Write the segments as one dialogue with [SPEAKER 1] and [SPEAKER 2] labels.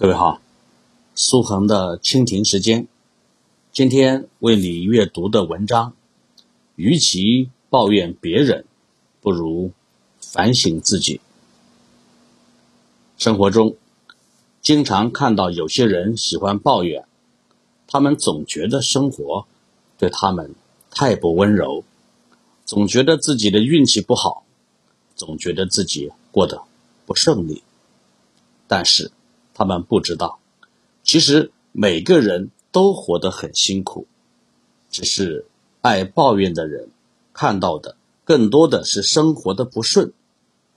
[SPEAKER 1] 各位好，苏恒的蜻蜓时间，今天为你阅读的文章，与其抱怨别人，不如反省自己。生活中，经常看到有些人喜欢抱怨，他们总觉得生活对他们太不温柔，总觉得自己的运气不好，总觉得自己过得不顺利，但是。他们不知道，其实每个人都活得很辛苦，只是爱抱怨的人看到的更多的是生活的不顺，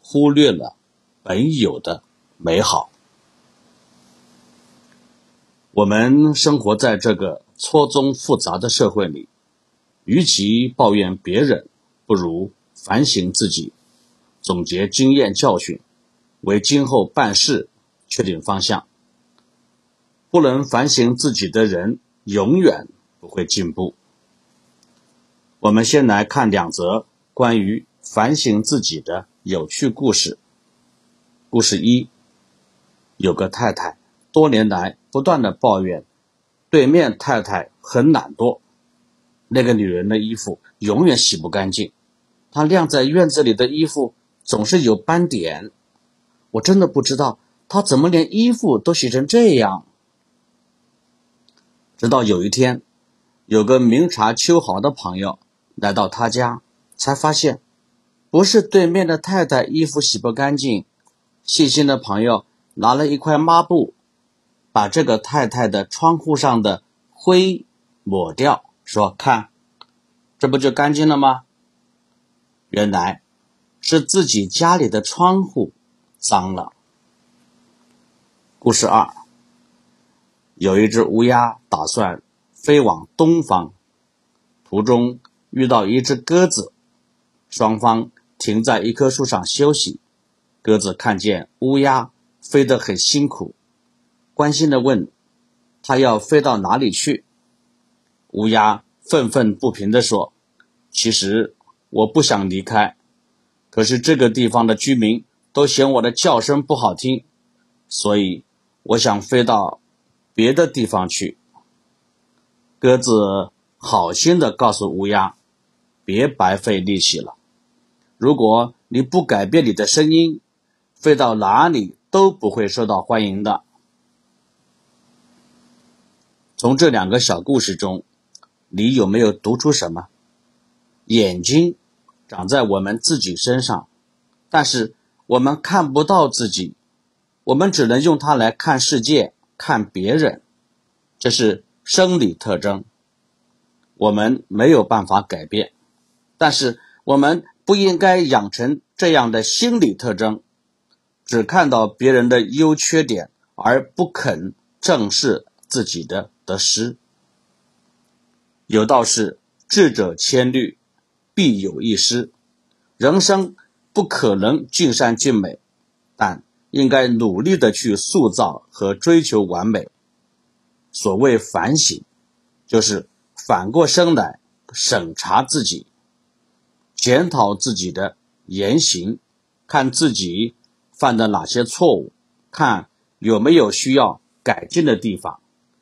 [SPEAKER 1] 忽略了本有的美好。我们生活在这个错综复杂的社会里，与其抱怨别人，不如反省自己，总结经验教训，为今后办事。确定方向，不能反省自己的人，永远不会进步。我们先来看两则关于反省自己的有趣故事。故事一：有个太太多年来不断的抱怨对面太太很懒惰，那个女人的衣服永远洗不干净，她晾在院子里的衣服总是有斑点，我真的不知道。他怎么连衣服都洗成这样？直到有一天，有个明察秋毫的朋友来到他家，才发现不是对面的太太衣服洗不干净。细心的朋友拿了一块抹布，把这个太太的窗户上的灰抹掉，说：“看，这不就干净了吗？”原来是自己家里的窗户脏了。故事二：有一只乌鸦打算飞往东方，途中遇到一只鸽子，双方停在一棵树上休息。鸽子看见乌鸦飞得很辛苦，关心的问：“它要飞到哪里去？”乌鸦愤愤不平地说：“其实我不想离开，可是这个地方的居民都嫌我的叫声不好听，所以。”我想飞到别的地方去。鸽子好心的告诉乌鸦：“别白费力气了。如果你不改变你的声音，飞到哪里都不会受到欢迎的。”从这两个小故事中，你有没有读出什么？眼睛长在我们自己身上，但是我们看不到自己。我们只能用它来看世界、看别人，这是生理特征，我们没有办法改变。但是我们不应该养成这样的心理特征，只看到别人的优缺点，而不肯正视自己的得失。有道是：智者千虑，必有一失。人生不可能尽善尽美，但。应该努力的去塑造和追求完美。所谓反省，就是反过身来审查自己，检讨自己的言行，看自己犯的哪些错误，看有没有需要改进的地方，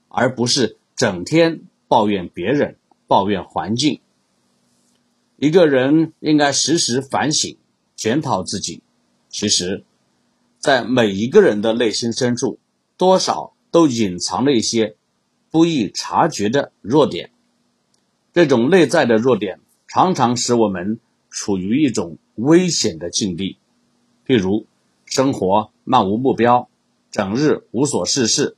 [SPEAKER 1] 而不是整天抱怨别人、抱怨环境。一个人应该时时反省、检讨自己。其实。在每一个人的内心深处，多少都隐藏了一些不易察觉的弱点。这种内在的弱点，常常使我们处于一种危险的境地。譬如，生活漫无目标，整日无所事事，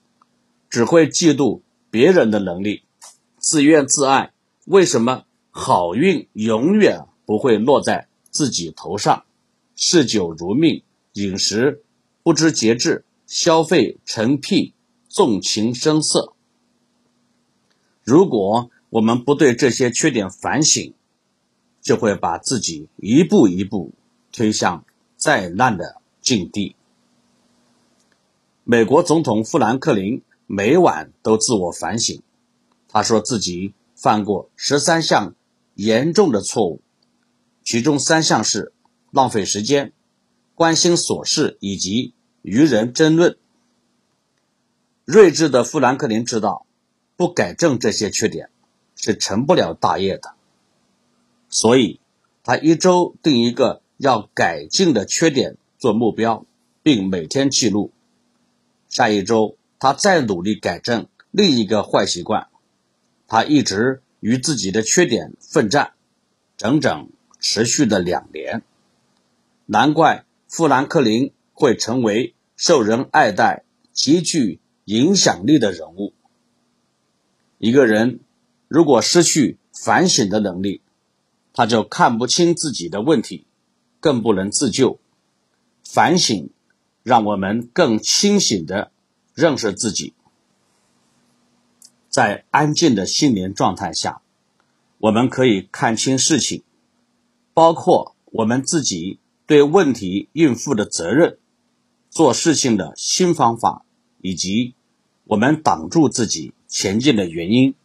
[SPEAKER 1] 只会嫉妒别人的能力，自怨自艾。为什么好运永远不会落在自己头上？嗜酒如命，饮食。不知节制，消费成癖，纵情声色。如果我们不对这些缺点反省，就会把自己一步一步推向灾难的境地。美国总统富兰克林每晚都自我反省，他说自己犯过十三项严重的错误，其中三项是浪费时间。关心琐事以及与人争论，睿智的富兰克林知道，不改正这些缺点是成不了大业的，所以他一周定一个要改进的缺点做目标，并每天记录。下一周他再努力改正另一个坏习惯。他一直与自己的缺点奋战，整整持续了两年。难怪富兰克林会成为受人爱戴、极具影响力的人物。一个人如果失去反省的能力，他就看不清自己的问题，更不能自救。反省让我们更清醒地认识自己。在安静的心灵状态下，我们可以看清事情，包括我们自己对问题应付的责任、做事情的新方法，以及我们挡住自己前进的原因。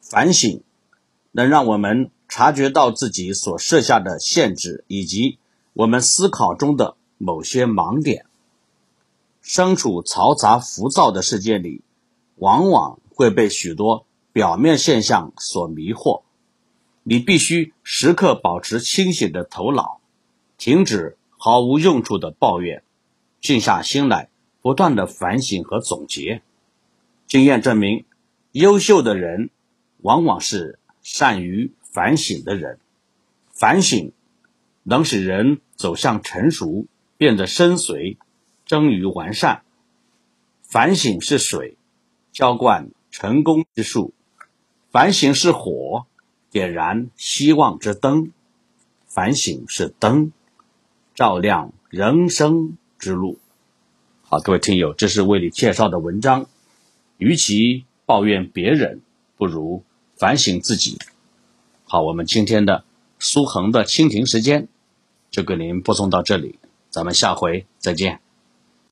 [SPEAKER 1] 反省能让我们察觉到自己所设下的限制，以及我们思考中的某些盲点。身处嘈杂浮躁的世界里。往往会被许多表面现象所迷惑，你必须时刻保持清醒的头脑，停止毫无用处的抱怨，静下心来，不断的反省和总结。经验证明，优秀的人往往是善于反省的人。反省能使人走向成熟，变得深邃，臻于完善。反省是水。浇灌成功之树，反省是火，点燃希望之灯；反省是灯，照亮人生之路。好，各位听友，这是为你介绍的文章。与其抱怨别人，不如反省自己。好，我们今天的苏恒的蜻蜓时间就给您播送到这里，咱们下回再见。